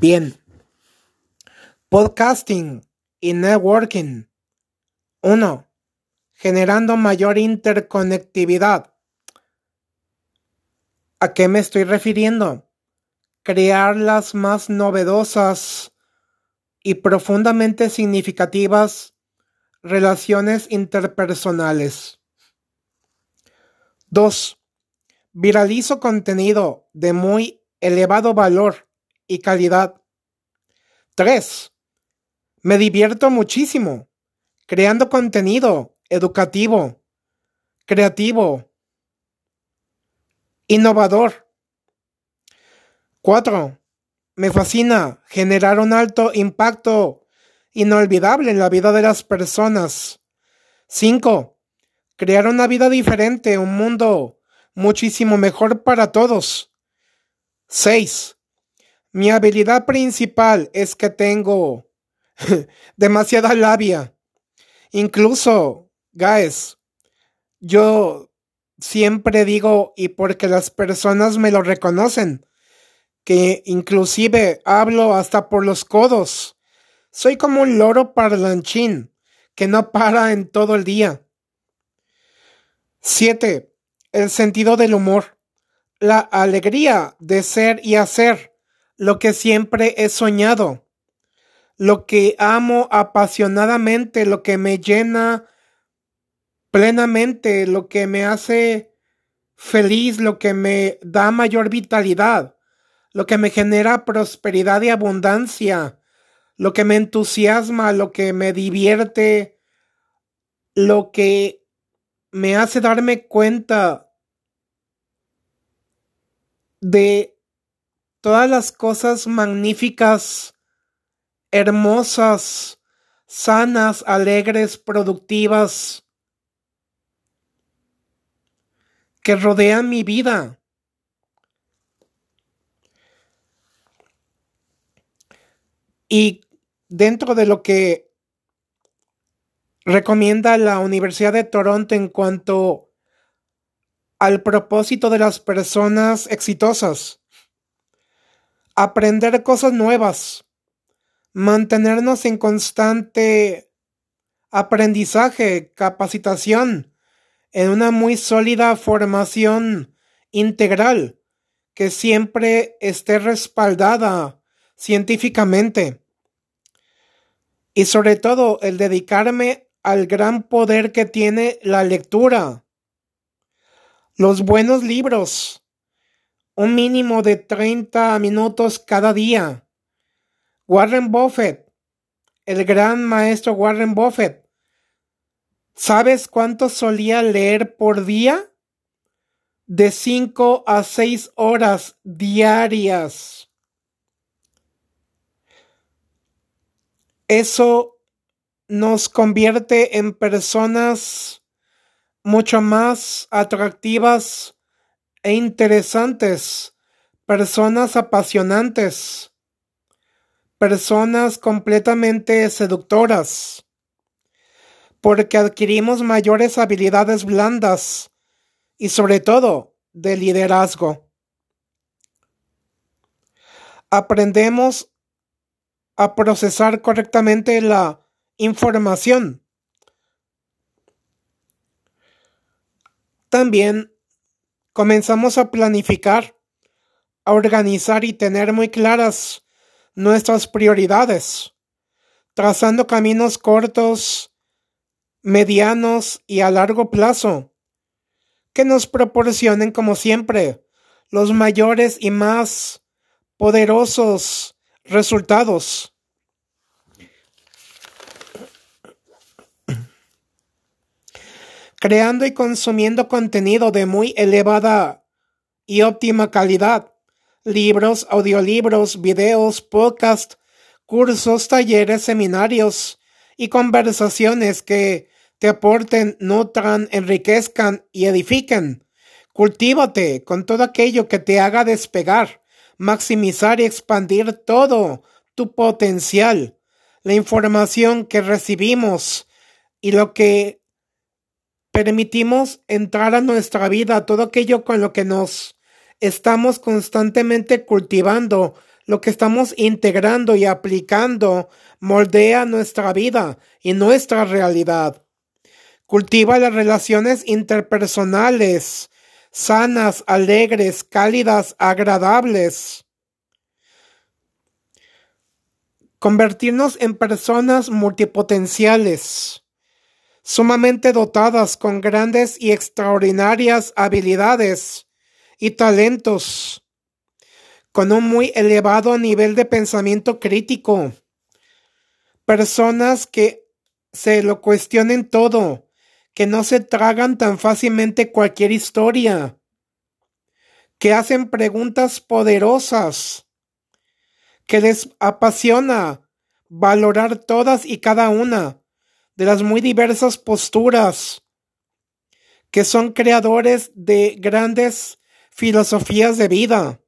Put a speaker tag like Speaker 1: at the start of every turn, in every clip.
Speaker 1: Bien. Podcasting y networking. 1. Generando mayor interconectividad. ¿A qué me estoy refiriendo? Crear las más novedosas y profundamente significativas relaciones interpersonales. 2. Viralizo contenido de muy elevado valor y calidad. 3. Me divierto muchísimo creando contenido educativo, creativo, innovador. 4. Me fascina generar un alto impacto inolvidable en la vida de las personas. 5. Crear una vida diferente, un mundo muchísimo mejor para todos. 6. Mi habilidad principal es que tengo demasiada labia. Incluso, guys, yo siempre digo, y porque las personas me lo reconocen, que inclusive hablo hasta por los codos. Soy como un loro parlanchín que no para en todo el día. 7. El sentido del humor. La alegría de ser y hacer lo que siempre he soñado, lo que amo apasionadamente, lo que me llena plenamente, lo que me hace feliz, lo que me da mayor vitalidad, lo que me genera prosperidad y abundancia, lo que me entusiasma, lo que me divierte, lo que me hace darme cuenta de todas las cosas magníficas, hermosas, sanas, alegres, productivas que rodean mi vida. Y dentro de lo que recomienda la Universidad de Toronto en cuanto al propósito de las personas exitosas, aprender cosas nuevas, mantenernos en constante aprendizaje, capacitación, en una muy sólida formación integral que siempre esté respaldada científicamente. Y sobre todo el dedicarme al gran poder que tiene la lectura. Los buenos libros, un mínimo de 30 minutos cada día. Warren Buffett, el gran maestro Warren Buffett, ¿sabes cuánto solía leer por día? De 5 a 6 horas diarias. Eso nos convierte en personas mucho más atractivas e interesantes, personas apasionantes, personas completamente seductoras, porque adquirimos mayores habilidades blandas y sobre todo de liderazgo. Aprendemos a procesar correctamente la información. También comenzamos a planificar, a organizar y tener muy claras nuestras prioridades, trazando caminos cortos, medianos y a largo plazo, que nos proporcionen, como siempre, los mayores y más poderosos resultados. Creando y consumiendo contenido de muy elevada y óptima calidad, libros, audiolibros, videos, podcasts, cursos, talleres, seminarios y conversaciones que te aporten, nutran, enriquezcan y edifiquen. Cultívate con todo aquello que te haga despegar, maximizar y expandir todo tu potencial. La información que recibimos y lo que permitimos entrar a nuestra vida todo aquello con lo que nos estamos constantemente cultivando, lo que estamos integrando y aplicando moldea nuestra vida y nuestra realidad. Cultiva las relaciones interpersonales, sanas, alegres, cálidas, agradables. Convertirnos en personas multipotenciales, sumamente dotadas con grandes y extraordinarias habilidades y talentos, con un muy elevado nivel de pensamiento crítico. Personas que se lo cuestionen todo, que no se tragan tan fácilmente cualquier historia, que hacen preguntas poderosas, que les apasiona valorar todas y cada una de las muy diversas posturas, que son creadores de grandes filosofías de vida,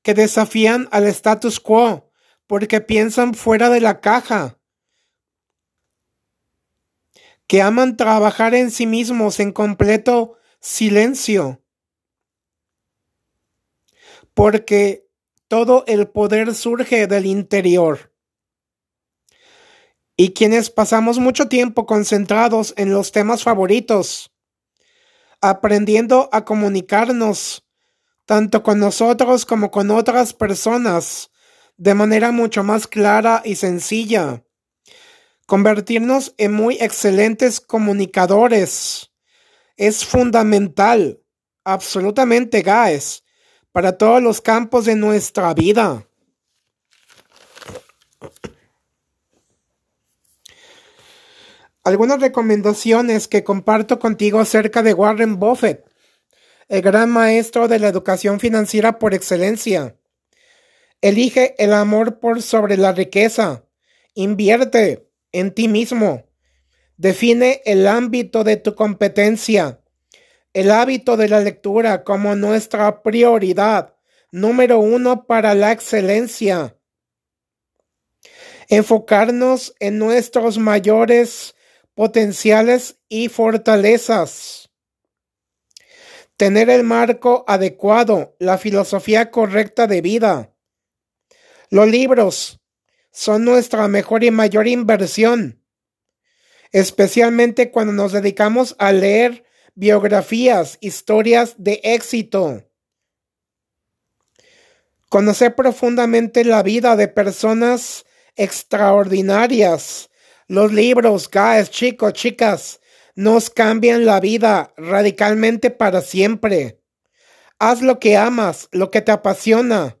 Speaker 1: que desafían al status quo porque piensan fuera de la caja, que aman trabajar en sí mismos en completo silencio, porque todo el poder surge del interior. Y quienes pasamos mucho tiempo concentrados en los temas favoritos, aprendiendo a comunicarnos tanto con nosotros como con otras personas de manera mucho más clara y sencilla Convertirnos en muy excelentes comunicadores es fundamental, absolutamente, guys, para todos los campos de nuestra vida. Algunas recomendaciones que comparto contigo acerca de Warren Buffett, el gran maestro de la educación financiera por excelencia. Elige el amor por sobre la riqueza. Invierte en ti mismo. Define el ámbito de tu competencia, el hábito de la lectura como nuestra prioridad número uno para la excelencia. Enfocarnos en nuestros mayores potenciales y fortalezas. Tener el marco adecuado, la filosofía correcta de vida. Los libros, son nuestra mejor y mayor inversión, especialmente cuando nos dedicamos a leer biografías, historias de éxito. Conocer profundamente la vida de personas extraordinarias. Los libros, guys, chicos, chicas, nos cambian la vida radicalmente para siempre. Haz lo que amas, lo que te apasiona.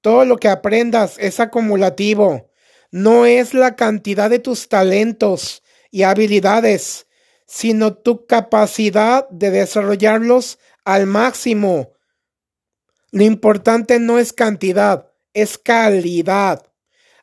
Speaker 1: Todo lo que aprendas es acumulativo no es la cantidad de tus talentos y habilidades, sino tu capacidad de desarrollarlos al máximo. Lo importante no es cantidad, es calidad,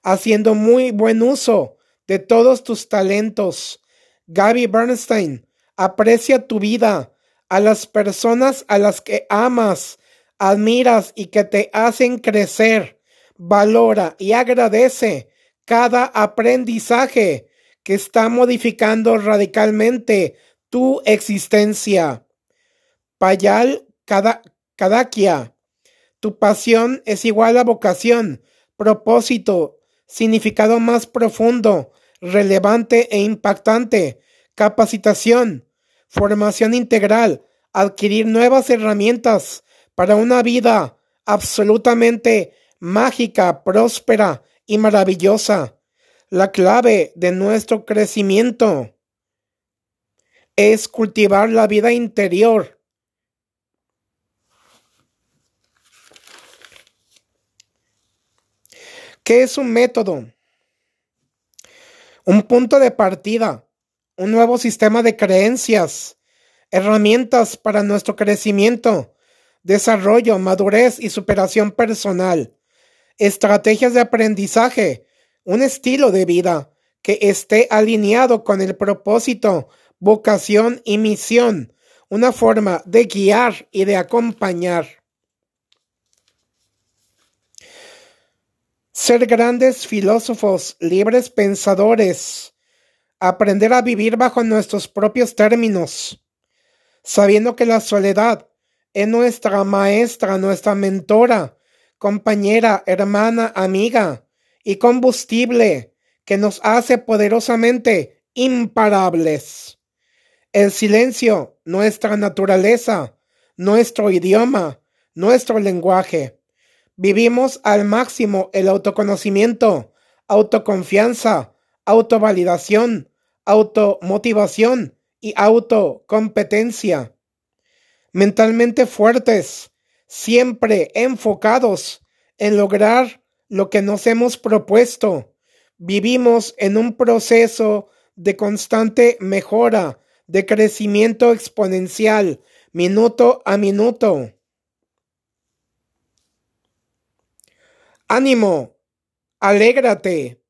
Speaker 1: haciendo muy buen uso de todos tus talentos. Gaby Bernstein, aprecia tu vida, a las personas a las que amas, admiras y que te hacen crecer. Valora y agradece cada aprendizaje que está modificando radicalmente tu existencia. Payal Kadakia. Tu pasión es igual a vocación, propósito, significado más profundo, relevante e impactante, capacitación, formación integral, adquirir nuevas herramientas para una vida absolutamente mágica, próspera y maravillosa. La clave de nuestro crecimiento es cultivar la vida interior. ¿Qué es un método? Un punto de partida, un nuevo sistema de creencias, herramientas para nuestro crecimiento, desarrollo, madurez y superación personal estrategias de aprendizaje, un estilo de vida que esté alineado con el propósito, vocación y misión, una forma de guiar y de acompañar. Ser grandes filósofos, libres pensadores, aprender a vivir bajo nuestros propios términos, sabiendo que la soledad es nuestra maestra, nuestra mentora, compañera, hermana, amiga y combustible que nos hace poderosamente imparables. El silencio, nuestra naturaleza, nuestro idioma, nuestro lenguaje. Vivimos al máximo el autoconocimiento, autoconfianza, autovalidación, automotivación y autocompetencia. Mentalmente fuertes, siempre enfocados en lograr lo que nos hemos propuesto. Vivimos en un proceso de constante mejora, de crecimiento exponencial, minuto a minuto. Ánimo, alégrate.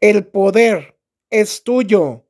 Speaker 1: El poder es tuyo.